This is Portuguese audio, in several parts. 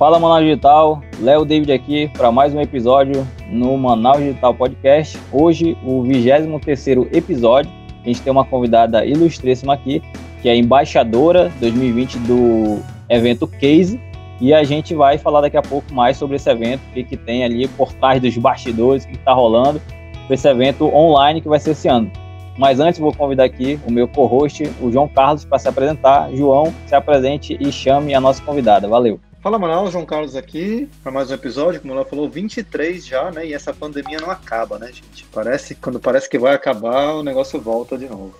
Fala Manaus Digital, Léo David aqui para mais um episódio no Manaus Digital Podcast. Hoje, o 23 episódio. A gente tem uma convidada ilustríssima aqui, que é embaixadora 2020 do evento Case. E a gente vai falar daqui a pouco mais sobre esse evento, o que, que tem ali por trás dos bastidores, o que está rolando, esse evento online que vai ser esse ano. Mas antes vou convidar aqui o meu co-host, o João Carlos, para se apresentar. João, se apresente e chame a nossa convidada. Valeu. Fala Manaus, João Carlos aqui para mais um episódio, como ela falou, 23 já, né? E essa pandemia não acaba, né, gente? Parece quando parece que vai acabar, o negócio volta de novo.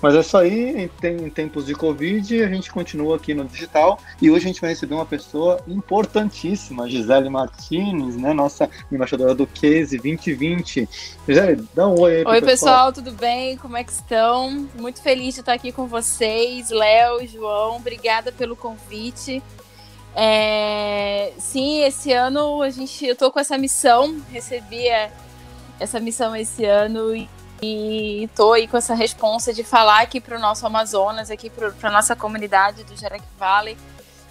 Mas é isso aí, em, tempos de Covid, a gente continua aqui no digital e hoje a gente vai receber uma pessoa importantíssima, Gisele Martinez, né? Nossa embaixadora do Case 2020. Gisele, dá um oi aí Oi, pessoal. pessoal, tudo bem? Como é que estão? Muito feliz de estar aqui com vocês, Léo, João, obrigada pelo convite. É, sim, esse ano a gente, eu tô com essa missão, recebi essa missão esse ano e, e tô aí com essa responsa de falar aqui para o nosso Amazonas, aqui para nossa comunidade do Jarac Valley,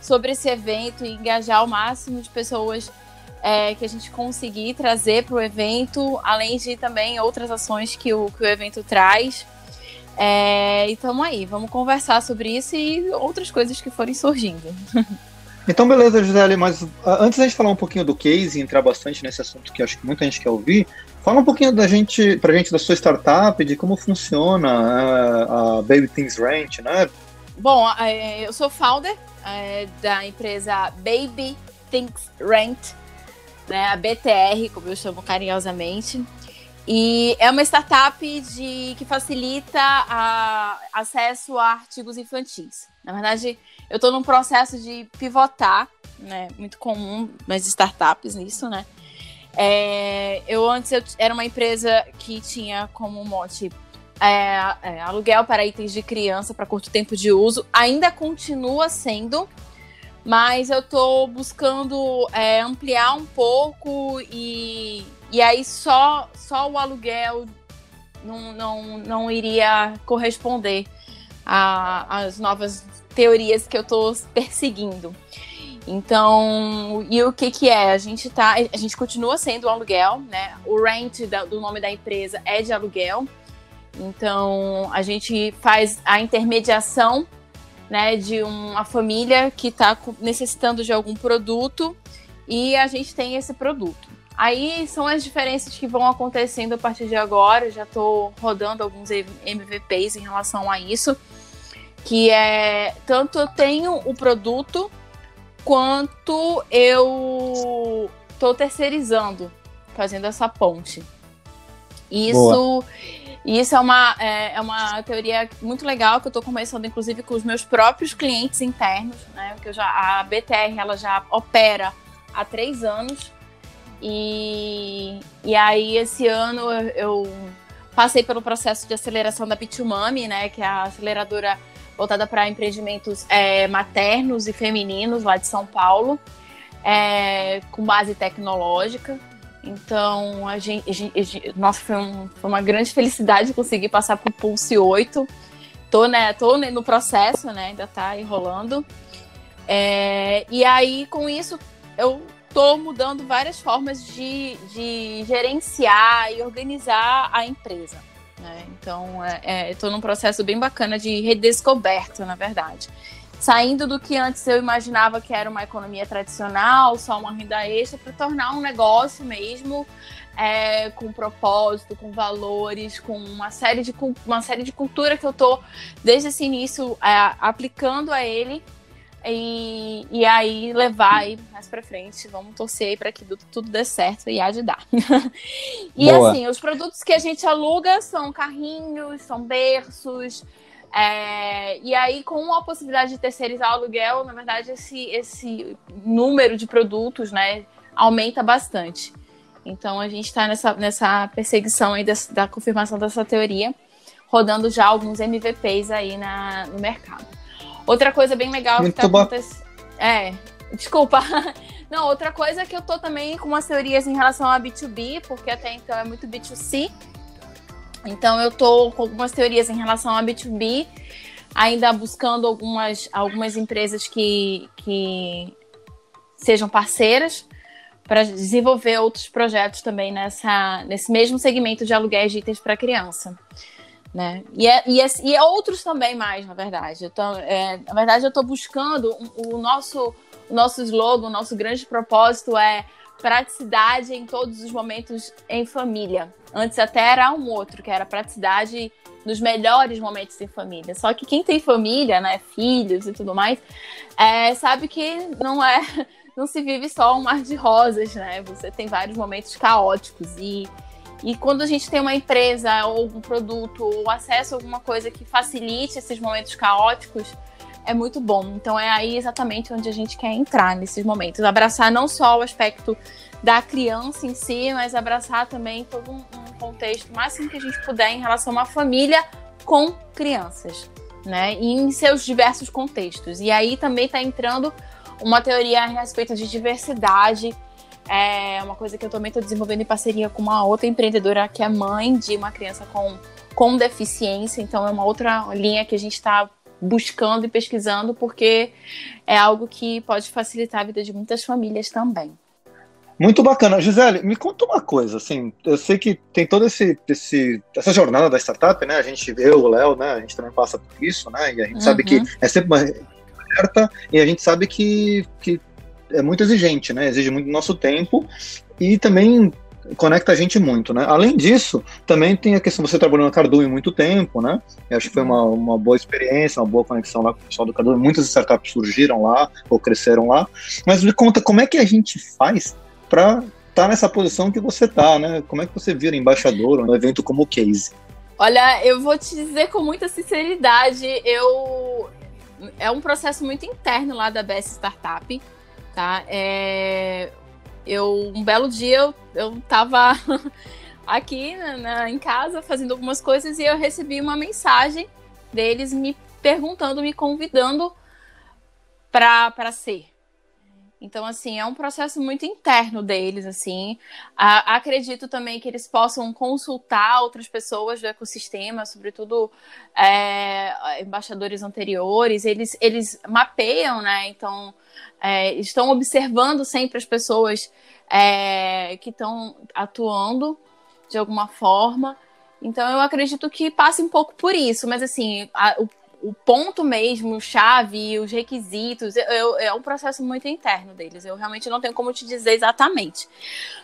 sobre esse evento e engajar o máximo de pessoas é, que a gente conseguir trazer para o evento, além de também outras ações que o, que o evento traz. É, e estamos aí, vamos conversar sobre isso e outras coisas que forem surgindo. Então, beleza, Gisele, mas uh, antes da gente falar um pouquinho do case e entrar bastante nesse assunto que acho que muita gente quer ouvir, fala um pouquinho da gente, pra gente da sua startup, de como funciona uh, a Baby Things Ranch, né? Bom, eu sou founder uh, da empresa Baby Things Rent, né, a BTR, como eu chamo carinhosamente. E é uma startup de, que facilita a, acesso a artigos infantis. Na verdade, eu estou num processo de pivotar, né? Muito comum nas startups nisso, né? É, eu antes eu, era uma empresa que tinha como mote é, é, aluguel para itens de criança para curto tempo de uso. Ainda continua sendo, mas eu estou buscando é, ampliar um pouco e, e aí só, só o aluguel não, não, não iria corresponder às novas teorias que eu estou perseguindo. Então, e o que que é? A gente tá, a gente continua sendo aluguel, né? O rent da, do nome da empresa é de aluguel. Então, a gente faz a intermediação, né, de uma família que está necessitando de algum produto e a gente tem esse produto. Aí são as diferenças que vão acontecendo a partir de agora. já estou rodando alguns MVPs em relação a isso que é tanto eu tenho o produto quanto eu estou terceirizando, fazendo essa ponte. Isso, isso é uma, é, é, uma teoria muito legal que eu estou começando, inclusive, com os meus próprios clientes internos, né? Que eu já, a BTR ela já opera há três anos. E, e aí, esse ano, eu, eu passei pelo processo de aceleração da Pitumami, né? Que é a aceleradora voltada para empreendimentos é, maternos e femininos lá de São Paulo, é, com base tecnológica. Então, a gente, a gente nossa, foi, um, foi, uma grande felicidade conseguir passar para o Pulse 8. Tô, né, tô no processo, né, ainda está enrolando. É, e aí, com isso, eu tô mudando várias formas de, de gerenciar e organizar a empresa. Né? Então, é, é, estou num processo bem bacana de redescoberta, na verdade. Saindo do que antes eu imaginava que era uma economia tradicional, só uma renda extra, para tornar um negócio mesmo é, com propósito, com valores, com uma série de, uma série de cultura que eu estou, desde esse início, é, aplicando a ele e, e aí levar aí mais pra frente. Vamos torcer para que tudo, tudo dê certo e há de dar. e Boa. assim, os produtos que a gente aluga são carrinhos, são berços. É, e aí, com a possibilidade de terceirizar o aluguel, na verdade, esse, esse número de produtos né, aumenta bastante. Então, a gente está nessa, nessa perseguição aí dessa, da confirmação dessa teoria, rodando já alguns MVPs aí na, no mercado. Outra coisa bem legal Muito que tá acontecendo. É, desculpa. Não, outra coisa é que eu tô também com umas teorias em relação a B2B, porque até então é muito B2C. Então eu tô com algumas teorias em relação a B2B, ainda buscando algumas, algumas empresas que, que sejam parceiras para desenvolver outros projetos também nessa, nesse mesmo segmento de aluguéis de itens para criança. Né? E, é, e, é, e é outros também mais, na verdade. Então, é, na verdade, eu estou buscando o, o nosso, o nosso slogan, o nosso grande propósito é praticidade em todos os momentos em família. Antes até era um outro, que era praticidade nos melhores momentos em família. Só que quem tem família, né, filhos e tudo mais, é, sabe que não é, não se vive só um mar de rosas, né? Você tem vários momentos caóticos e e quando a gente tem uma empresa ou um produto ou acesso a alguma coisa que facilite esses momentos caóticos, é muito bom. Então é aí exatamente onde a gente quer entrar nesses momentos. Abraçar não só o aspecto da criança em si, mas abraçar também todo um, contexto máximo que a gente puder em relação a uma família com crianças, né? E em seus diversos contextos. E aí também está entrando uma teoria a respeito de diversidade. É uma coisa que eu também estou desenvolvendo em parceria com uma outra empreendedora que é mãe de uma criança com, com deficiência. Então é uma outra linha que a gente está buscando e pesquisando, porque é algo que pode facilitar a vida de muitas famílias também. Muito bacana. Gisele, me conta uma coisa, assim, eu sei que tem toda esse, esse, essa jornada da startup, né, a gente, eu, o Léo, né, a gente também passa por isso, né, e a gente uhum. sabe que é sempre uma alerta, e a gente sabe que, que é muito exigente, né, exige muito do nosso tempo, e também conecta a gente muito, né? Além disso, também tem a questão, você trabalhou na Cardume muito tempo, né? Eu acho que foi uma, uma boa experiência, uma boa conexão lá com o pessoal do Cardume. Muitas startups surgiram lá ou cresceram lá. Mas me conta, como é que a gente faz para estar tá nessa posição que você tá, né? Como é que você vira embaixador no evento como o Case? Olha, eu vou te dizer com muita sinceridade, eu é um processo muito interno lá da BS Startup, tá? É eu um belo dia eu, eu tava aqui na, na, em casa fazendo algumas coisas e eu recebi uma mensagem deles me perguntando, me convidando para ser. Então, assim, é um processo muito interno deles, assim. A, acredito também que eles possam consultar outras pessoas do ecossistema, sobretudo é, embaixadores anteriores. Eles, eles mapeiam, né? Então, é, estão observando sempre as pessoas é, que estão atuando de alguma forma. Então eu acredito que passe um pouco por isso, mas assim, a, o, o, ponto mesmo, chave, os requisitos, eu, é um processo muito interno deles. Eu realmente não tenho como te dizer exatamente.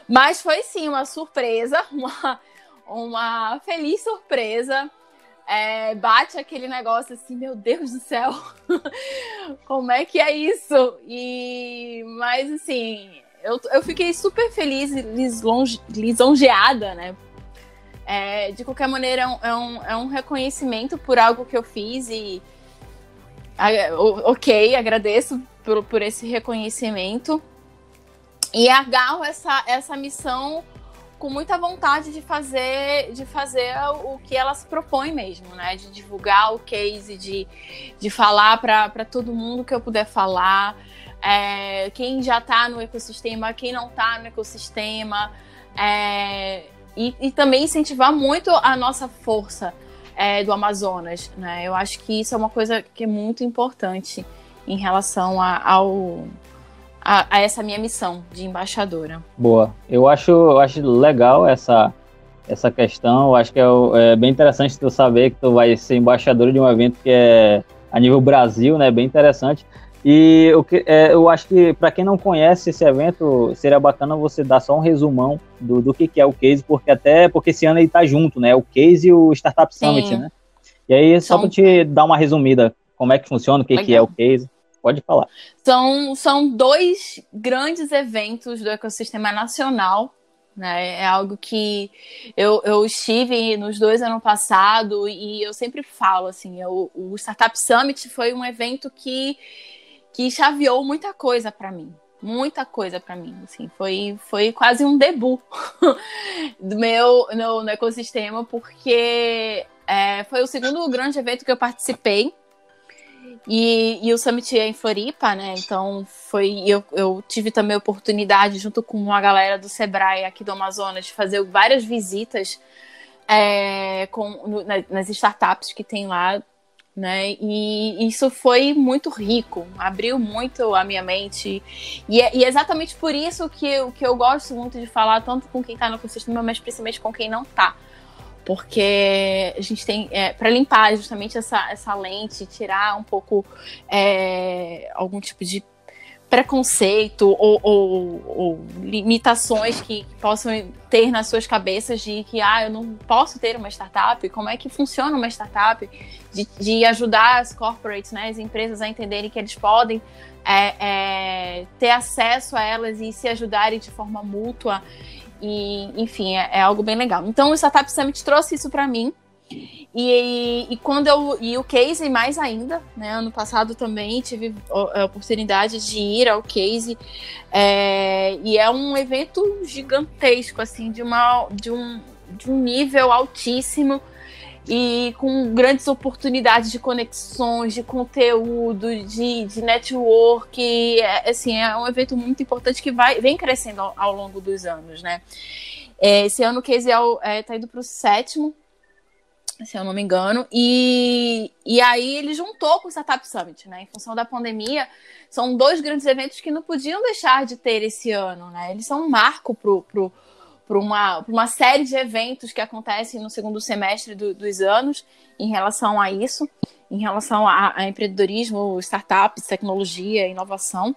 Mas foi sim uma surpresa, uma, uma feliz surpresa é, bate aquele negócio assim, meu Deus do céu, como é que é isso? E, mas assim, eu, eu fiquei super feliz e lisonjeada, né? É, de qualquer maneira, é um, é um, é um reconhecimento por algo que eu fiz e ok, agradeço por, por esse reconhecimento. E agarro essa, essa missão com muita vontade de fazer de fazer o que ela se propõe mesmo, né? De divulgar o case, de, de falar para todo mundo que eu puder falar. É, quem já está no ecossistema, quem não está no ecossistema. É, e, e, também incentivar muito a nossa força é, do Amazonas. Né? Eu acho que isso é uma coisa que é muito importante em relação a, ao, a, a, essa minha missão de embaixadora. Boa. Eu acho, eu acho legal essa, essa questão. Eu acho que é, é, bem interessante tu saber que tu vai ser embaixadora de um evento que é a nível Brasil, né? Bem interessante. E que, é, eu acho que para quem não conhece esse evento, seria bacana você dar só um resumão do, do que, que é o Case, porque até porque esse ano ele tá junto, né? O Case e o Startup Summit, Sim. né? E aí, só para te dar uma resumida, como é que funciona, o que, que é o Case. Pode falar. São, são dois grandes eventos do ecossistema nacional. Né? É algo que eu, eu estive nos dois ano passado e eu sempre falo assim, eu, o Startup Summit foi um evento que, que chaveou muita coisa para mim muita coisa para mim, assim, foi, foi quase um debut do meu no, no ecossistema, porque é, foi o segundo grande evento que eu participei e, e o Summit é em Floripa, né? Então foi. Eu, eu tive também a oportunidade, junto com a galera do Sebrae aqui do Amazonas, de fazer várias visitas é, com, no, nas startups que tem lá. Né? E isso foi muito rico, abriu muito a minha mente. E é, e é exatamente por isso que eu, que eu gosto muito de falar, tanto com quem está no ecossistema, mas principalmente com quem não está. Porque a gente tem, é, para limpar justamente essa, essa lente, tirar um pouco é, algum tipo de preconceito ou, ou, ou, limitações que possam ter nas suas cabeças de que ah, eu não posso ter uma startup, como é que funciona uma startup, de, de ajudar as corporates, né, as empresas a entenderem que eles podem é, é, ter acesso a elas e se ajudarem de forma mútua. E, enfim, é, é algo bem legal. Então, o Startup Summit trouxe isso para mim. E, e, quando eu. E o Case mais ainda, né? Ano passado também tive a oportunidade de ir ao Case. É, e é um evento gigantesco, assim, de, uma, de, um, de um nível altíssimo e com grandes oportunidades de conexões, de conteúdo, de, de network. É, assim, é um evento muito importante que vai, vem crescendo ao, ao longo dos anos, né? É, esse ano o Case está é, tá indo para o sétimo se eu não me engano. E, e aí ele juntou com o Startup Summit, né? Em função da pandemia, são dois grandes eventos que não podiam deixar de ter esse ano, né? Eles são um marco pro, pro, pro uma, uma série de eventos que acontecem no segundo semestre do, dos anos em relação a isso, em relação a, a, empreendedorismo, startups, tecnologia, inovação.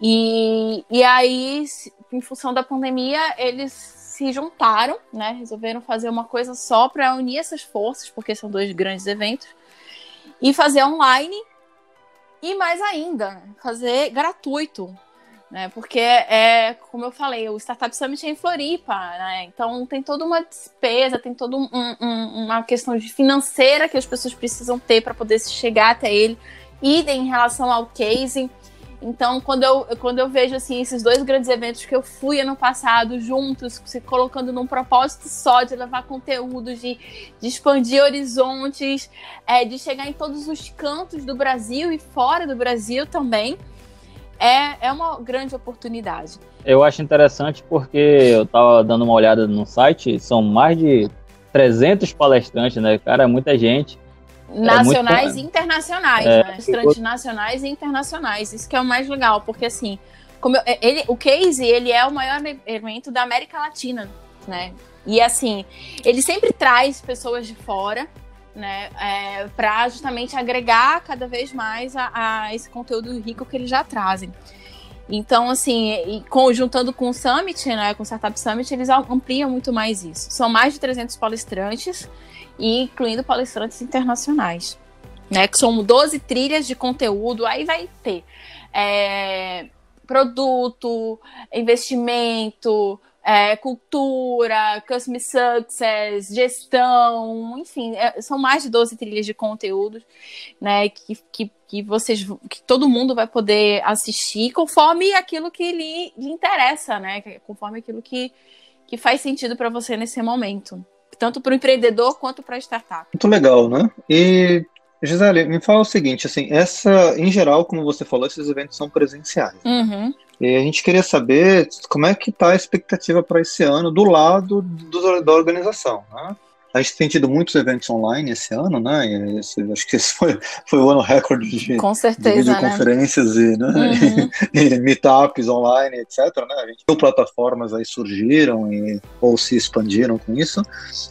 E, e aí, em função da pandemia, eles se juntaram, né? Resolveram fazer uma coisa só para unir essas forças, porque são dois grandes eventos, e fazer online e mais ainda, fazer gratuito, né? Porque é, como eu falei, o Startup Summit é em Floripa, né? Então tem toda uma despesa, tem toda um, um, uma questão financeira que as pessoas precisam ter para poder chegar até ele. E em relação ao case, então, quando eu, quando eu vejo assim esses dois grandes eventos que eu fui ano passado juntos, se colocando num propósito só de levar conteúdo, de, de expandir horizontes, é, de chegar em todos os cantos do Brasil e fora do Brasil também, é, é uma grande oportunidade. Eu acho interessante porque eu estava dando uma olhada no site, são mais de 300 palestrantes, né? Cara, muita gente. É nacionais é e internacionais, é, né? Estrantes nacionais e internacionais. Isso que é o mais legal, porque assim, como eu, ele, o Case, ele é o maior evento da América Latina, né? E assim, ele sempre traz pessoas de fora, né, é, para justamente agregar cada vez mais a, a, esse conteúdo rico que eles já trazem. Então, assim, e com, juntando com o Summit, né, com o Startup Summit, eles ampliam muito mais isso. São mais de 300 palestrantes e incluindo palestrantes internacionais, né? Que são 12 trilhas de conteúdo, aí vai ter é, produto, investimento, é, cultura, customer success, gestão, enfim, é, são mais de 12 trilhas de conteúdos, né, que, que, que vocês, que todo mundo vai poder assistir conforme aquilo que lhe, lhe interessa, né, conforme aquilo que, que faz sentido para você nesse momento tanto para o empreendedor quanto para a startup. Muito legal, né? E Gisele, me fala o seguinte, assim, essa, em geral, como você falou, esses eventos são presenciais. Uhum. E a gente queria saber como é que está a expectativa para esse ano do lado do, da organização, né? A gente tem tido muitos eventos online esse ano, né? Esse, acho que esse foi, foi o ano recorde de, Com certeza, de videoconferências né? e, né? Uhum. e, meetups online, etc. Né? A gente viu plataformas aí surgiram e, ou se expandiram com isso.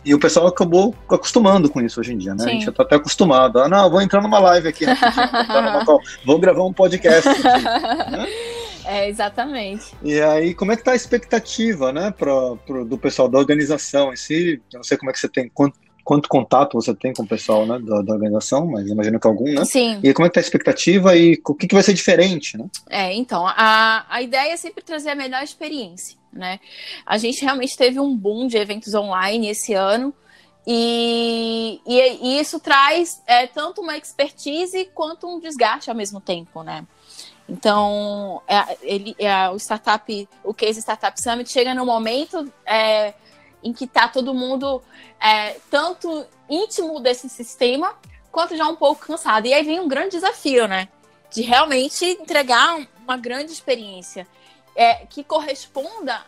E o pessoal acabou acostumando com isso hoje em dia, né? Sim. A gente já está até acostumado. Ah, não, vou entrar numa live aqui, vou gravar um podcast. Aqui, né? É, exatamente. E aí, como é que tá a expectativa, né, pro, pro, do pessoal da organização em si? Eu não sei como é que você tem, quanto, quanto contato você tem com o pessoal, né, da, da, organização, mas imagino que algum, né? Sim. E como é que tá a expectativa e o que, que vai ser diferente, né? É, então, a, a ideia é sempre trazer a melhor experiência, né? A gente realmente teve um boom de eventos online esse ano, e, e, e, isso traz é, tanto uma expertise quanto um desgaste ao mesmo tempo, né? Então, é, ele, é, o startup, o Case Startup Summit chega no momento é, em que está todo mundo é, tanto íntimo desse sistema quanto já um pouco cansado. E aí vem um grande desafio, né? De realmente entregar uma grande experiência é, que corresponda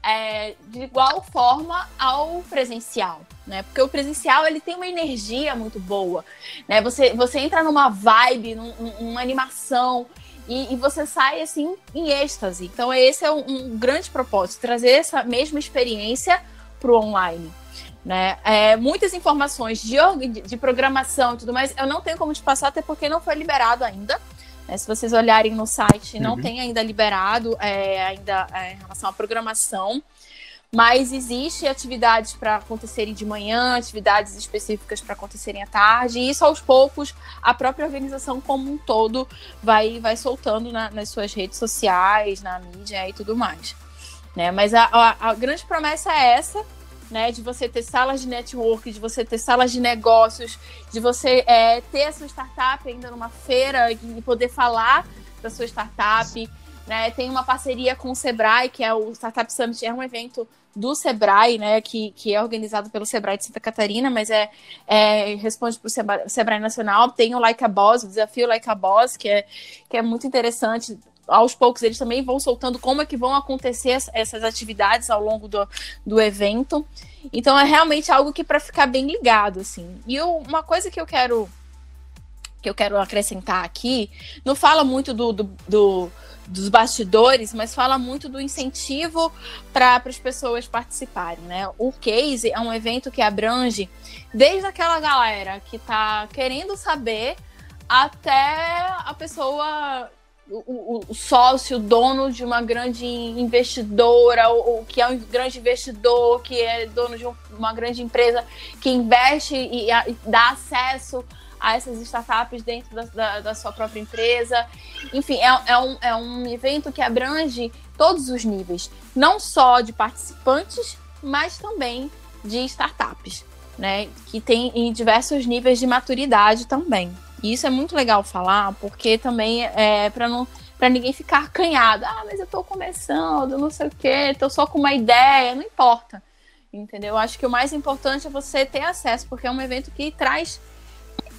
é, de igual forma ao presencial, né? Porque o presencial ele tem uma energia muito boa, né? Você, você entra numa vibe, num, numa animação e, e, você sai assim em êxtase. Então esse é um, um grande propósito, trazer essa mesma experiência para o online. Né? É, muitas informações de, de programação e tudo mais, eu não tenho como te passar, até porque não foi liberado ainda. É, se vocês olharem no site, não uhum. tem ainda liberado é, ainda é, em relação à programação. Mas existe atividades para acontecerem de manhã, atividades específicas para acontecerem à tarde, e isso aos poucos a própria organização como um todo vai, vai soltando na, nas suas redes sociais, na mídia e tudo mais. Né? Mas a, a, a grande promessa é essa, né? De você ter salas de network, de você ter salas de negócios, de você é, ter a sua startup ainda numa feira e poder falar da sua startup. Né? Tem uma parceria com o Sebrae, que é o Startup Summit, é um evento do Sebrae, né, que, que é organizado pelo Sebrae de Santa Catarina, mas é, é responde para o Sebrae, Nacional. Tem o Like a Boss, o desafio Like a Boss, que é, que é muito interessante aos poucos eles também vão soltando como é que vão acontecer essas atividades ao longo do, do evento. Então é realmente algo que para ficar bem ligado, assim. E eu, uma coisa que eu quero que eu quero acrescentar aqui, não fala muito do, do, do dos bastidores, mas fala muito do incentivo para as pessoas participarem, né? O Case é um evento que abrange desde aquela galera que está querendo saber até a pessoa o, o, sócio, dono de uma grande investidora, ou, ou, que é um grande investidor, que é dono de um, uma grande empresa que investe e, e, dá acesso a essas startups dentro da, da, da sua própria empresa. Enfim, é, é, um, é um evento que abrange todos os níveis, não só de participantes, mas também de startups, né? Que tem em diversos níveis de maturidade também. E isso é muito legal falar, porque também é para não para ninguém ficar acanhado. Ah, mas eu estou começando, não sei o quê, estou só com uma ideia, não importa. Entendeu? Acho que o mais importante é você ter acesso, porque é um evento que traz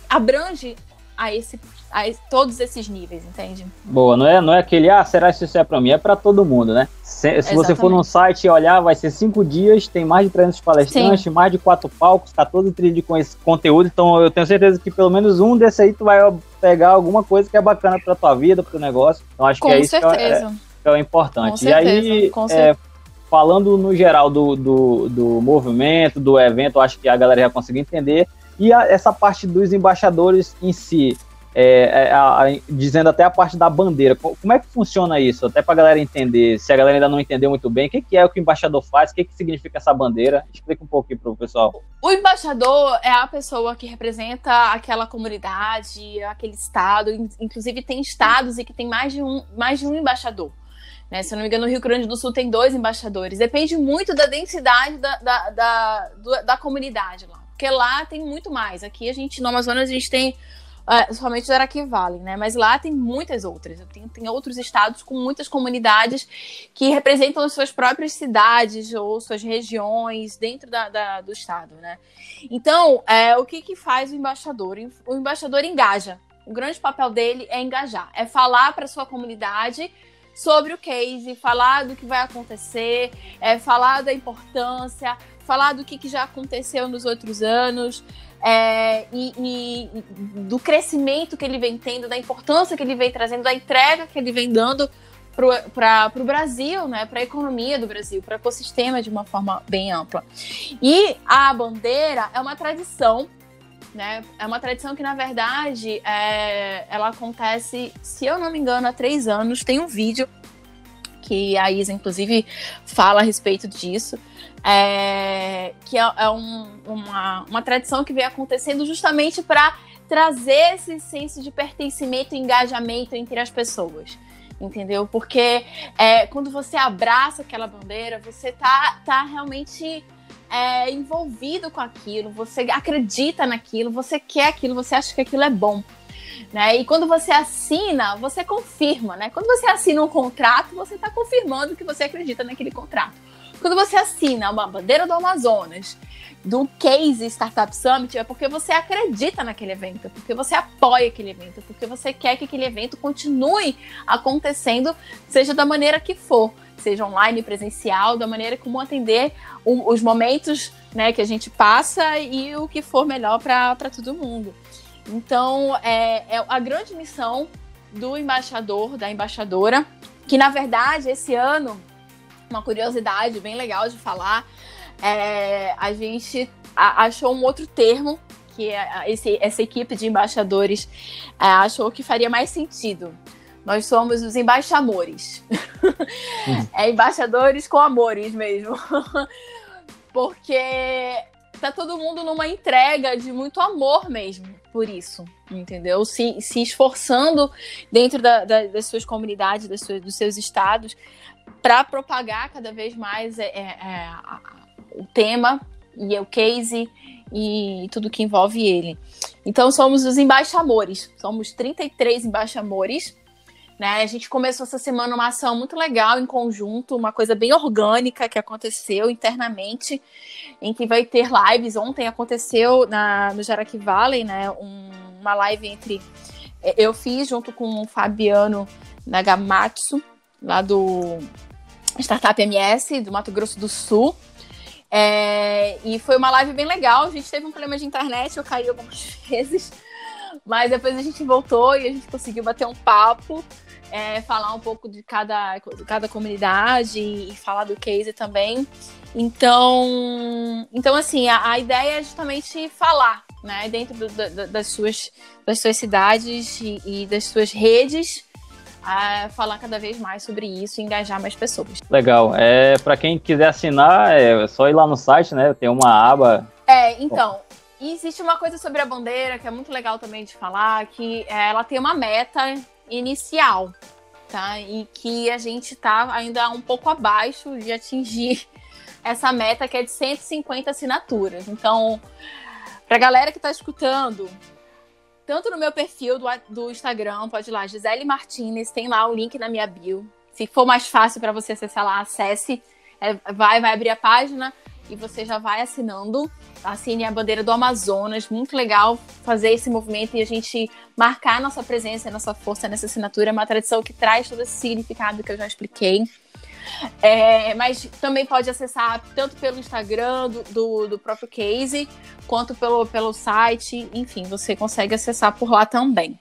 abrange a esse a todos esses níveis, entende? Boa, não é, não é aquele, ah, será que isso é para mim? É para todo mundo, né? Se, se você for num site e olhar, vai ser cinco dias, tem mais de 300 palestrantes, Sim. mais de quatro palcos, tá todo trilho com esse conteúdo, então eu tenho certeza que pelo menos um desse aí tu vai pegar alguma coisa que é bacana pra tua vida, pro negócio. Então acho com que é isso que é, é, o importante. Com e certeza, aí, é, falando no geral do, do, do movimento, do evento, acho que a galera já conseguiu entender. E a, essa parte dos embaixadores em si, é, é, a, a, dizendo até a parte da bandeira. Como é que funciona isso? Até para a galera entender, se a galera ainda não entendeu muito bem, o que, que é o que o embaixador faz, o que, que significa essa bandeira? Explica um pouquinho para o pessoal. O embaixador é a pessoa que representa aquela comunidade, aquele estado. Inclusive, tem estados e que tem mais de um, mais de um embaixador. Né? Se eu não me engano, no Rio Grande do Sul tem dois embaixadores. Depende muito da densidade da, da, da, da comunidade lá. Porque lá tem muito mais. Aqui a gente, no Amazonas, a gente tem uh, somente o Araqui Valley, né? Mas lá tem muitas outras. Tem, tem outros estados com muitas comunidades que representam as suas próprias cidades ou suas regiões dentro da, da do estado, né? Então, é, o que, que faz o embaixador? O embaixador engaja. O grande papel dele é engajar, é falar para sua comunidade sobre o case, falar do que vai acontecer, é, falar da importância, falar do que, que já aconteceu nos outros anos, é, e, e, do crescimento que ele vem tendo, da importância que ele vem trazendo, da entrega que ele vem dando para o Brasil, né, para a economia do Brasil, para o ecossistema de uma forma bem ampla. E a bandeira é uma tradição, né, é uma tradição que, na verdade, é, ela acontece, se eu não me engano, há três anos. Tem um vídeo que a Isa, inclusive, fala a respeito disso é, que é, é um, uma, uma tradição que vem acontecendo justamente para trazer esse senso de pertencimento e engajamento entre as pessoas. Entendeu? Porque é, quando você abraça aquela bandeira, você tá, tá realmente é, envolvido com aquilo, você acredita naquilo, você quer aquilo, você acha que aquilo é bom. Né? E quando você assina, você confirma, né? Quando você assina um contrato, você está confirmando que você acredita naquele contrato. Quando você assina uma bandeira do Amazonas, do Case Startup Summit, é porque você acredita naquele evento, é porque você apoia aquele evento, é porque você quer que aquele evento continue acontecendo, seja da maneira que for. seja online, presencial, da maneira como atender os momentos né, que a gente passa e o que for melhor para todo mundo. Então, é, é a grande missão do embaixador, da embaixadora, que na verdade esse ano, uma curiosidade bem legal de falar, é, a gente achou um outro termo que esse, essa equipe de embaixadores é, achou que faria mais sentido. Nós somos os embaixamores. Hum. é embaixadores com amores mesmo. Porque tá todo mundo numa entrega de muito amor mesmo por isso, entendeu? Se, se esforçando dentro da, da, das suas comunidades, das suas, dos seus estados, para propagar cada vez mais é, é, é, o tema e o case e tudo que envolve ele. Então somos os embaixamores, somos 33 embaixamores né? A gente começou essa semana uma ação muito legal em conjunto, uma coisa bem orgânica que aconteceu internamente, em que vai ter lives. Ontem aconteceu na, no Jaraqui Valley, né? Um, uma live entre. É, eu fiz junto com o Fabiano Nagamatsu, lá do Startup MS, do Mato Grosso do Sul. É, e foi uma live bem legal. A gente teve um problema de internet, eu caí algumas vezes. Mas depois a gente voltou e a gente conseguiu bater um papo é, falar um pouco de cada, de cada comunidade e falar do case também. Então, então assim, a, a ideia é justamente falar, né, dentro do, do, das, suas, das suas cidades e, e das suas redes, a falar cada vez mais sobre isso e engajar mais pessoas. Legal. É, para quem quiser assinar, é só ir lá no site, né? Tem uma aba. É, então. E existe uma coisa sobre a bandeira que é muito legal também de falar, que é, ela tem uma meta inicial, tá? E que a gente tá ainda um pouco abaixo de atingir essa meta que é de 150 assinaturas. Então, pra galera que tá escutando, tanto no meu perfil do, do Instagram, pode ir lá, Gisele Martinez, tem lá o link na minha bio. Se for mais fácil para você acessar lá, acesse. É, vai, vai abrir a página e você já vai assinando. Assine a bandeira do Amazonas. Muito legal fazer esse movimento e a gente marcar nossa presença, nossa força nessa assinatura. É uma tradição que traz todo esse significado que eu já expliquei. É, mas também pode acessar tanto pelo Instagram do, do, do, próprio Case, quanto pelo, pelo site. Enfim, você consegue acessar por lá também.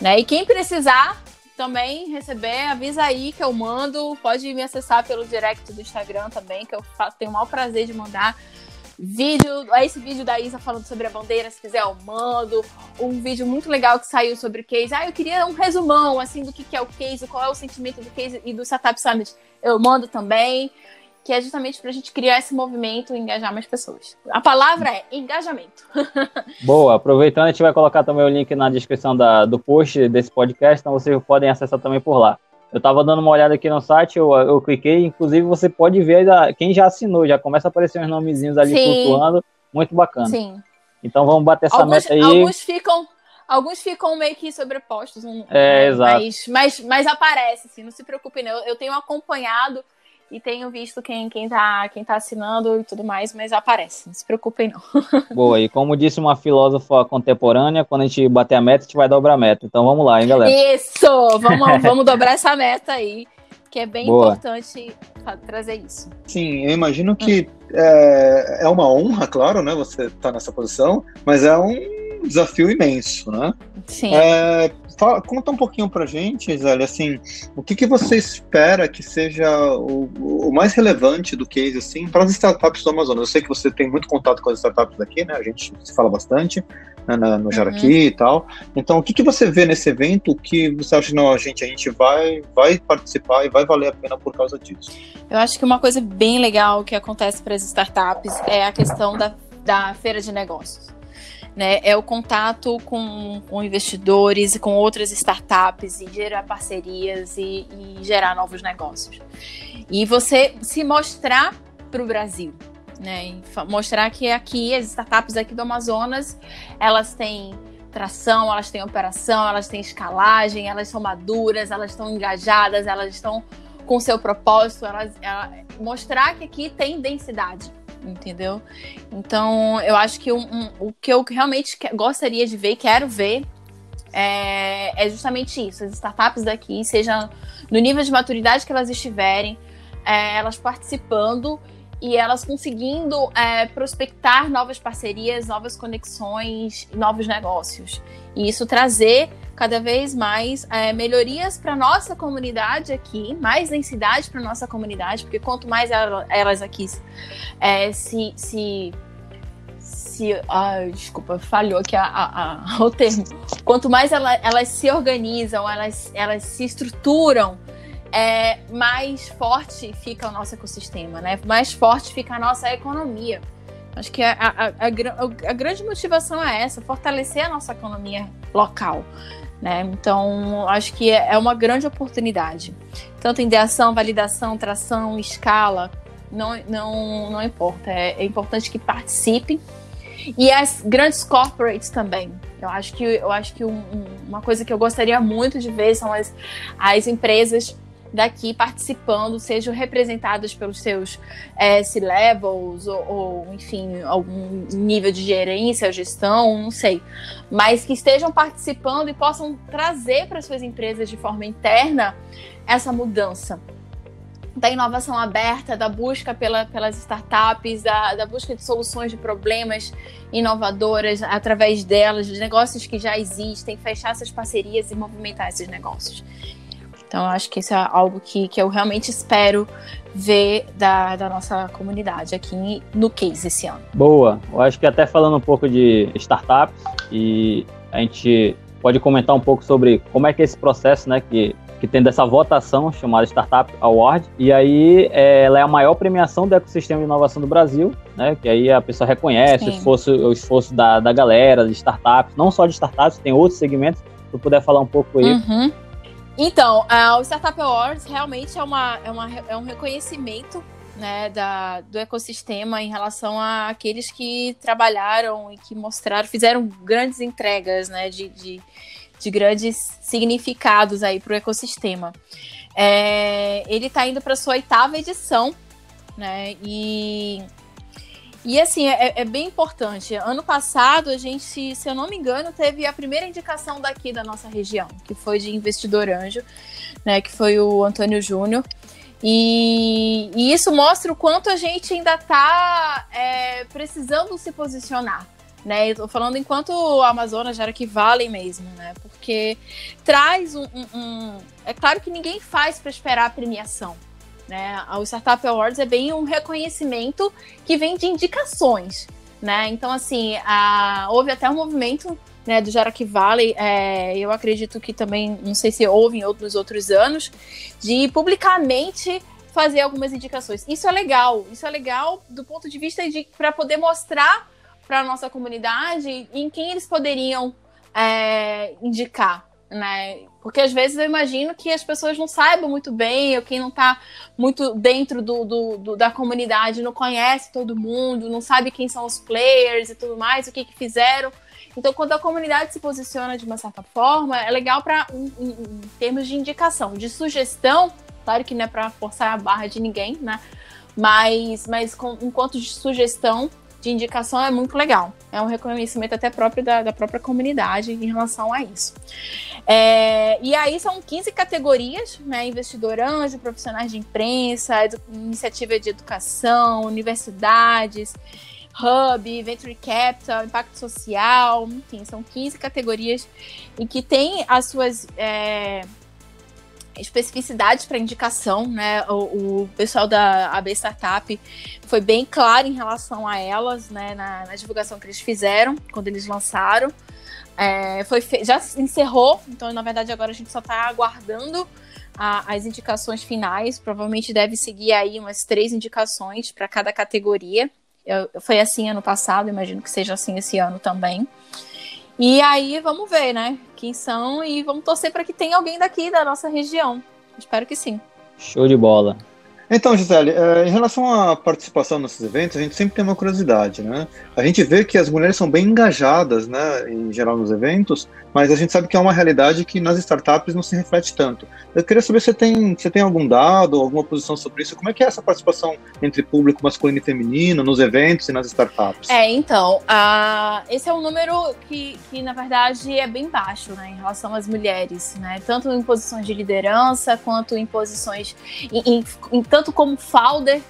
Né? E quem precisar, também receber, avisa aí que eu mando. Pode me acessar pelo direct do Instagram também, que eu faço, tenho o maior prazer de mandar vídeo, esse vídeo da Isa falando sobre a bandeira, se quiser eu mando. Um vídeo muito legal que saiu sobre o case. Ah, eu queria um resumão, assim, do que, que é o case, qual é o sentimento do case e do Startup Summit. Eu mando também que é justamente para a gente criar esse movimento e engajar mais pessoas. A palavra é engajamento. Boa, aproveitando, a gente vai colocar também o link na descrição da, do post desse podcast, então vocês podem acessar também por lá. Eu estava dando uma olhada aqui no site, eu, eu cliquei, inclusive você pode ver quem já assinou, já começa a aparecer uns nomezinhos ali Sim. flutuando, muito bacana. Sim. Então vamos bater essa alguns, meta aí. Alguns ficam, alguns ficam meio que sobrepostos. Um, é, exato. Mas, mas, mas aparece, assim, não se preocupe, não. Eu tenho acompanhado e tenho visto quem, quem, tá, quem tá assinando e tudo mais, mas aparece, não se preocupem não. Boa, e como disse uma filósofa contemporânea, quando a gente bater a meta, a gente vai dobrar a meta. Então vamos lá, hein, galera? Isso! Vamos, vamos dobrar essa meta aí, que é bem Boa. importante trazer isso. Sim, eu imagino que é, é uma honra, claro, né, você tá nessa posição, mas é um desafio imenso, né? Sim. É, fala, conta um pouquinho pra gente, Zélia, assim, o que, que você espera que seja o, o mais relevante do case, assim, para as startups do Amazonas? Eu sei que você tem muito contato com as startups daqui, né? A gente se fala bastante né, na, no Jaraqui uhum. e tal. Então, o que, que você vê nesse evento que você acha, não, a gente, a gente vai, vai participar e vai valer a pena por causa disso? Eu acho que uma coisa bem legal que acontece para as startups é a questão da, da feira de negócios né? É o contato com, com investidores e com outras startups e gerar parcerias e, e gerar novos negócios. E você se mostrar para o Brasil, né? mostrar que aqui as startups aqui do Amazonas elas têm tração, elas têm operação, elas têm escalagem, elas são maduras, elas estão engajadas, elas estão com seu propósito, elas, mostrar que aqui tem densidade entendeu? Então, eu acho que um, um, o que eu realmente gostaria de ver, quero ver, é, é, justamente isso. As startups daqui, seja no nível de maturidade que elas estiverem, é, elas participando e elas conseguindo é, prospectar novas parcerias, novas conexões, novos negócios. E isso trazer cada vez mais é, melhorias para nossa comunidade aqui, mais densidade para nossa comunidade, porque quanto mais elas aqui é, se, se se. Ah, desculpa, falhou aqui a, a, a, o termo. Quanto mais ela, elas se organizam, elas, elas se estruturam é, mais forte fica o nosso ecossistema, né? Mais forte fica a nossa economia. Acho que a, a, a, a grande motivação é essa, fortalecer a nossa economia local. Né? Então, acho que é, é uma grande oportunidade. Tanto em ideação, validação, tração, escala, não, não, não importa. É, é importante que participem. E as grandes corporates também. Eu acho que, eu acho que um, uma coisa que eu gostaria muito de ver são as, as empresas daqui participando, sejam representadas pelos seus é, C-levels ou, ou, enfim, algum nível de gerência, gestão, não sei, mas que estejam participando e possam trazer para suas empresas de forma interna essa mudança da inovação aberta, da busca pela, pelas startups, da, da, busca de soluções de problemas inovadoras através delas, de negócios que já existem, fechar essas parcerias e movimentar esses negócios. Então, eu acho que isso é algo que, que eu realmente espero ver da, da nossa comunidade aqui no Case esse ano. Boa. Eu acho que até falando um pouco de startups e a gente pode comentar um pouco sobre como é que é esse processo, né, que que tem dessa votação chamada Startup Award. E aí é, ela é a maior premiação do ecossistema de inovação do Brasil, né? Que aí a pessoa reconhece o esforço, o esforço da, da galera, de startups, não só de startups, tem outros segmentos. Se tu puder falar um pouco aí. Uhum. Então, uh, o Startup Awards realmente é, uma, é, uma, é um reconhecimento né, da, do ecossistema em relação àqueles que trabalharam e que mostraram, fizeram grandes entregas né, de, de, de grandes significados aí para o ecossistema. É, ele está indo para sua oitava edição, né? E e assim, é, é, bem importante. Ano passado, a gente, se eu não me engano, teve a primeira indicação daqui da nossa região, que foi de investidor anjo, né? Que foi o Antônio Júnior. E, e, isso mostra o quanto a gente ainda está é, precisando se posicionar. Né? Eu falando enquanto o Amazonas era que vale mesmo, né? Porque traz um, um, um... É claro que ninguém faz para esperar a premiação, né? O Startup Awards é bem um reconhecimento que vem de indicações, né? Então, assim, a... houve até um movimento né, do Jaraqui Valley, é, eu acredito que também, não sei se houve em outros, outros anos, de publicamente fazer algumas indicações. Isso é legal, isso é legal do ponto de vista de para poder mostrar para a nossa comunidade em quem eles poderiam é, indicar, né? Porque às vezes eu imagino que as pessoas não saibam muito bem, ou quem não está muito dentro do, do, do, da comunidade não conhece todo mundo, não sabe quem são os players e tudo mais, o que, que fizeram. Então, quando a comunidade se posiciona de uma certa forma, é legal para em, em, em, termos de indicação, de sugestão. Claro que não é para forçar a barra de ninguém, né? Mas, mas com, enquanto de sugestão, de indicação é muito legal. É um reconhecimento até próprio da, da própria comunidade em relação a isso. É, e aí são 15 categorias, né? Investidor anjo, profissionais de imprensa, iniciativa de educação, universidades, hub, venture capital, impacto social, enfim, são 15 categorias e que tem as suas é, especificidades para indicação, né? O, o, pessoal da AB Startup foi bem claro em relação a elas, né? Na, na divulgação que eles fizeram quando eles lançaram. É, foi já encerrou, então na verdade agora a gente só está aguardando a, as indicações finais. Provavelmente deve seguir aí umas três indicações para cada categoria. Eu, foi assim ano passado, imagino que seja assim esse ano também. E aí vamos ver, né? Quem são e vamos torcer para que tenha alguém daqui da nossa região. Espero que sim. Show de bola. Então, Gisele, é, em relação à participação nesses eventos, a gente sempre tem uma curiosidade, né? A gente vê que as mulheres são bem engajadas, né, em geral nos eventos, mas a gente sabe que é uma realidade que nas startups não se reflete tanto. Eu queria saber se você tem, se tem algum dado, alguma posição sobre isso. Como é que é essa participação entre público masculino e feminino nos eventos e nas startups? É, então, uh, esse é um número que, que, na verdade, é bem baixo, né, em relação às mulheres, né? Tanto em posições de liderança, quanto em posições... Em, em, em, tanto como founder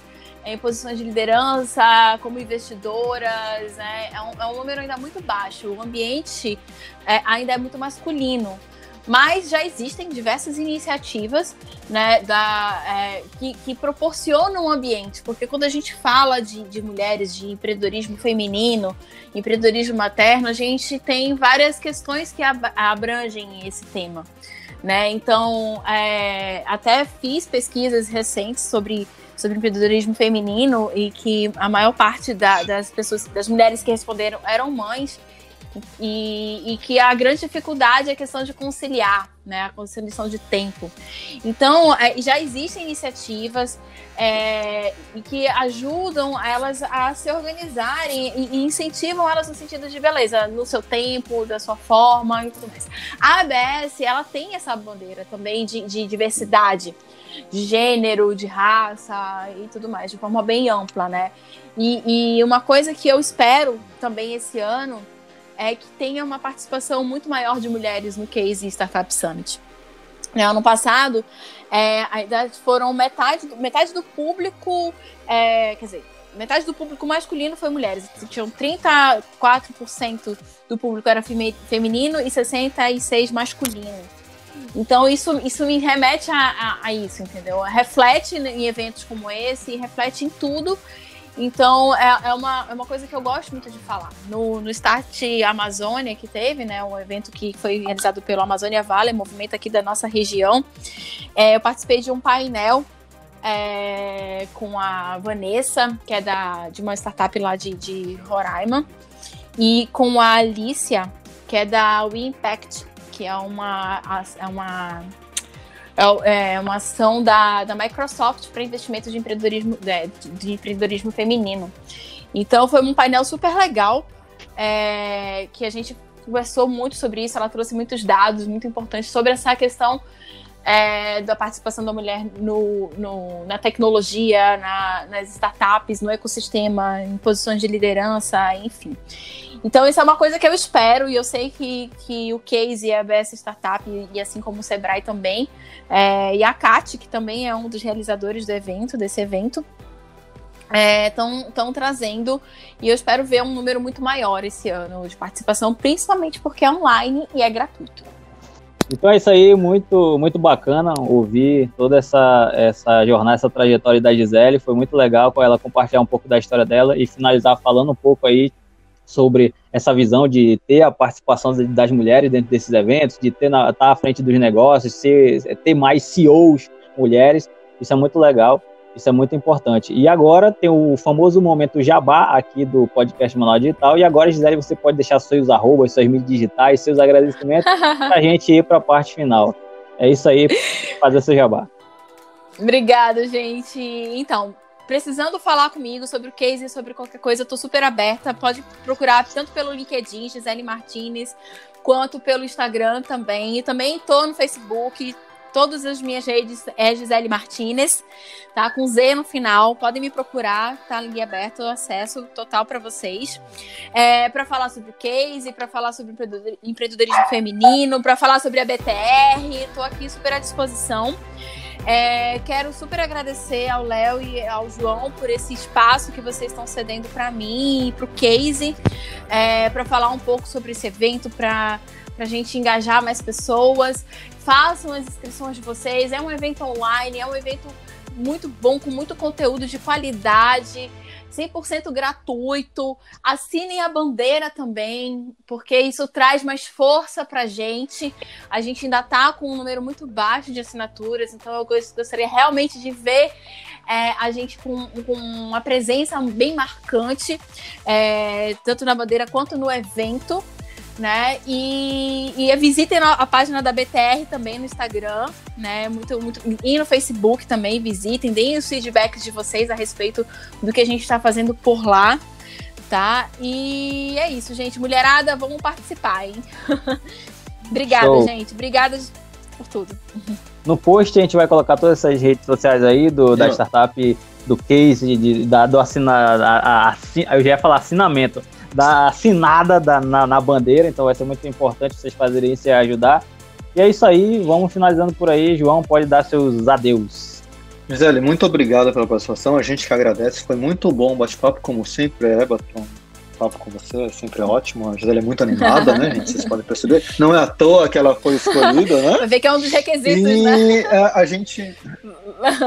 em posições de liderança, como investidoras, né? é, um, é um número ainda muito baixo. O ambiente é, ainda é muito masculino. Mas já existem diversas iniciativas né, da, é, que, que, proporcionam um ambiente, porque quando a gente fala de, de, mulheres, de empreendedorismo feminino, empreendedorismo materno, a gente tem várias questões que abrangem esse tema. Né? Então, é, até fiz pesquisas recentes sobre, sobre empreendedorismo feminino e que a maior parte da, das pessoas, das mulheres que responderam eram mães. E, e, que a grande dificuldade é a questão de conciliar, né, a conciliação de tempo. Então, é, já existem iniciativas é, que ajudam elas a se organizarem e, e, incentivam elas no sentido de beleza, no seu tempo, da sua forma e tudo mais. A ABS, ela tem essa bandeira também de, de diversidade, de gênero, de raça e tudo mais, de forma bem ampla, né? E, e uma coisa que eu espero também esse ano é que tenha uma participação muito maior de mulheres no Case Startup Summit. Né, ano passado, é, foram metade, metade do público, é, quer dizer, metade do público masculino foi mulheres. Tinham 34% do público era feminino e 66% masculino. Então, isso, isso me remete a, a, a, isso, entendeu? Reflete em eventos como esse, reflete em tudo então, é, é, uma, é uma coisa que eu gosto muito de falar. No, no Start Amazônia que teve, né, um evento que foi realizado pelo Amazônia Vale, movimento aqui da nossa região, é, eu participei de um painel é, com a Vanessa, que é da, de uma startup lá de, de Roraima, e com a Alicia, que é da We Impact, que é uma, é uma é, é uma ação da, da Microsoft para investimento de empreendedorismo, de, é, de, empreendedorismo feminino. Então foi um painel super legal é, que a gente conversou muito sobre isso. Ela trouxe muitos dados muito importantes sobre essa questão é, da participação da mulher no, no na tecnologia, na, nas startups, no ecossistema, em posições de liderança, enfim. Então, isso é uma coisa que eu espero, e eu sei que, que o Case e a ABS Startup, e, e assim como o Sebrae também, é, e a CAT, que também é um dos realizadores do evento, desse evento, estão é, trazendo, e eu espero ver um número muito maior esse ano de participação, principalmente porque é online e é gratuito. Então é isso aí, muito, muito bacana ouvir toda essa, essa jornada, essa trajetória da Gisele. Foi muito legal para ela compartilhar um pouco da história dela e finalizar falando um pouco aí sobre essa visão de ter a participação das mulheres dentro desses eventos, de ter na, estar tá à frente dos negócios, ser, ter mais CEOs mulheres, isso é muito legal, isso é muito importante. E agora tem o famoso momento jabá aqui do podcast Manual Digital, e agora, Gisele, você pode deixar seus arrobas, suas mídias digitais, seus agradecimentos, para a gente ir para a parte final. É isso aí, fazer seu jabá. Obrigada, gente. Então, precisando falar comigo sobre o case, sobre qualquer coisa, eu tô super aberta. Pode procurar tanto pelo LinkedIn, Gisele Martinez, quanto pelo Instagram também. E também tô no Facebook. Todas as minhas redes é Gisele Martinez, tá? Com Z no final. Podem me procurar, tá ali aberto, acesso total para vocês. É, para falar sobre o case, para falar sobre empreendedorismo feminino, para falar sobre a BTR. Tô aqui super à disposição. É, quero super agradecer ao Léo e ao João por esse espaço que vocês estão cedendo para mim e para o Case, é, para falar um pouco sobre esse evento, para a gente engajar mais pessoas. Façam as inscrições de vocês. É um evento online, é um evento muito bom, com muito conteúdo de qualidade. 100% gratuito. Assinem a bandeira também, porque isso traz mais força para a gente. A gente ainda está com um número muito baixo de assinaturas, então eu gostaria realmente de ver é, a gente com, com, uma presença bem marcante, é, tanto na bandeira quanto no evento né? E, e visitem a página da BTR também no Instagram, né? Muito, muito, e no Facebook também, visitem, deem os feedbacks de vocês a respeito do que a gente está fazendo por lá, tá? E é isso, gente. Mulherada, vamos participar, hein? Obrigada, Show. gente. Obrigada por tudo. No post a gente vai colocar todas essas redes sociais aí do, da startup, do case, de, da, do assinar, a, a, eu já ia falar assinamento da assinada da, na, na, bandeira, então vai ser muito importante vocês fazerem isso e ajudar. E é isso aí, vamos finalizando por aí. João, pode dar seus adeus. Gisele, muito obrigado pela participação. A gente que agradece. Foi muito bom o bate-papo, como sempre é, Batom. Papo com você é sempre ótimo. A Gisele é muito animada, né, gente? Vocês podem perceber. Não é à toa que ela foi escolhida, né? Vai ver que é um dos requisitos, e né? a, a gente.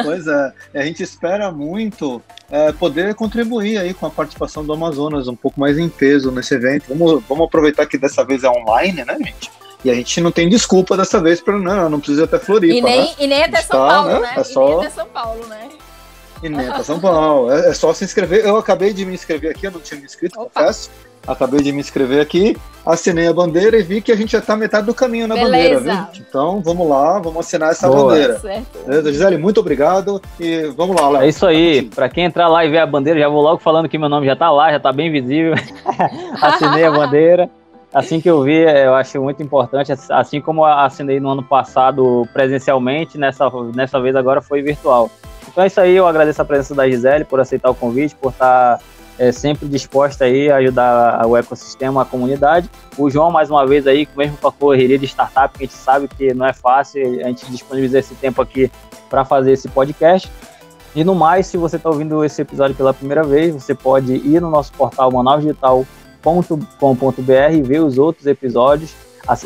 Pois é, a gente espera muito é, poder contribuir aí com a participação do Amazonas um pouco mais em peso nesse evento. Vamos, vamos aproveitar que dessa vez é online, né, gente? E a gente não tem desculpa dessa vez para não, não precisa até Floripa. E nem, né? e nem até São Tá, Paulo, né? né? É E só- nem até São Paulo, né? E nem até São Paulo. É, é só se inscrever. Eu acabei de me inscrever aqui, eu não tinha me inscrito, Opa. confesso. Acabei de me inscrever aqui, assinei a bandeira e vi que a gente já tá metade do caminho na Beleza. bandeira, viu? Então vamos lá, vamos assinar essa Boa. bandeira. Certo. Beleza? Gisele, muito obrigado e vamos lá, Léo. É isso aí. Pra quem entrar lá e ver a bandeira, já vou logo falando que meu nome já tá lá, já tá bem visível. Assinei a bandeira. Assim que eu vi, eu acho muito importante. Assim como assinei no ano passado presencialmente, nessa, nessa vez agora foi virtual. Então é isso aí, eu agradeço a presença da Gisele por aceitar o convite, por estar é, sempre disposta aí a ajudar o ecossistema, a comunidade. O João, mais uma vez aí, mesmo com a correria de startup, que a gente sabe que não é fácil, a gente disponibiliza esse tempo aqui para fazer esse podcast. E no mais, se você está ouvindo esse episódio pela primeira vez, você pode ir no nosso portal manausdigital.com.br e ver os outros episódios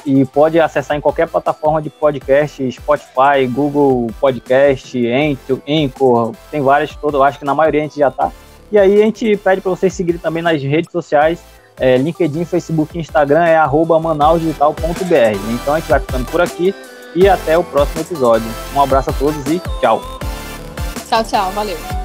e pode acessar em qualquer plataforma de podcast, Spotify, Google Podcast, Anchor, tem várias eu acho que na maioria a gente já tá. E aí a gente pede para vocês seguirem também nas redes sociais, é, LinkedIn, Facebook Instagram é arroba manausdigital.br. Então a gente vai ficando por aqui e até o próximo episódio. Um abraço a todos e tchau! Tchau, tchau. Valeu.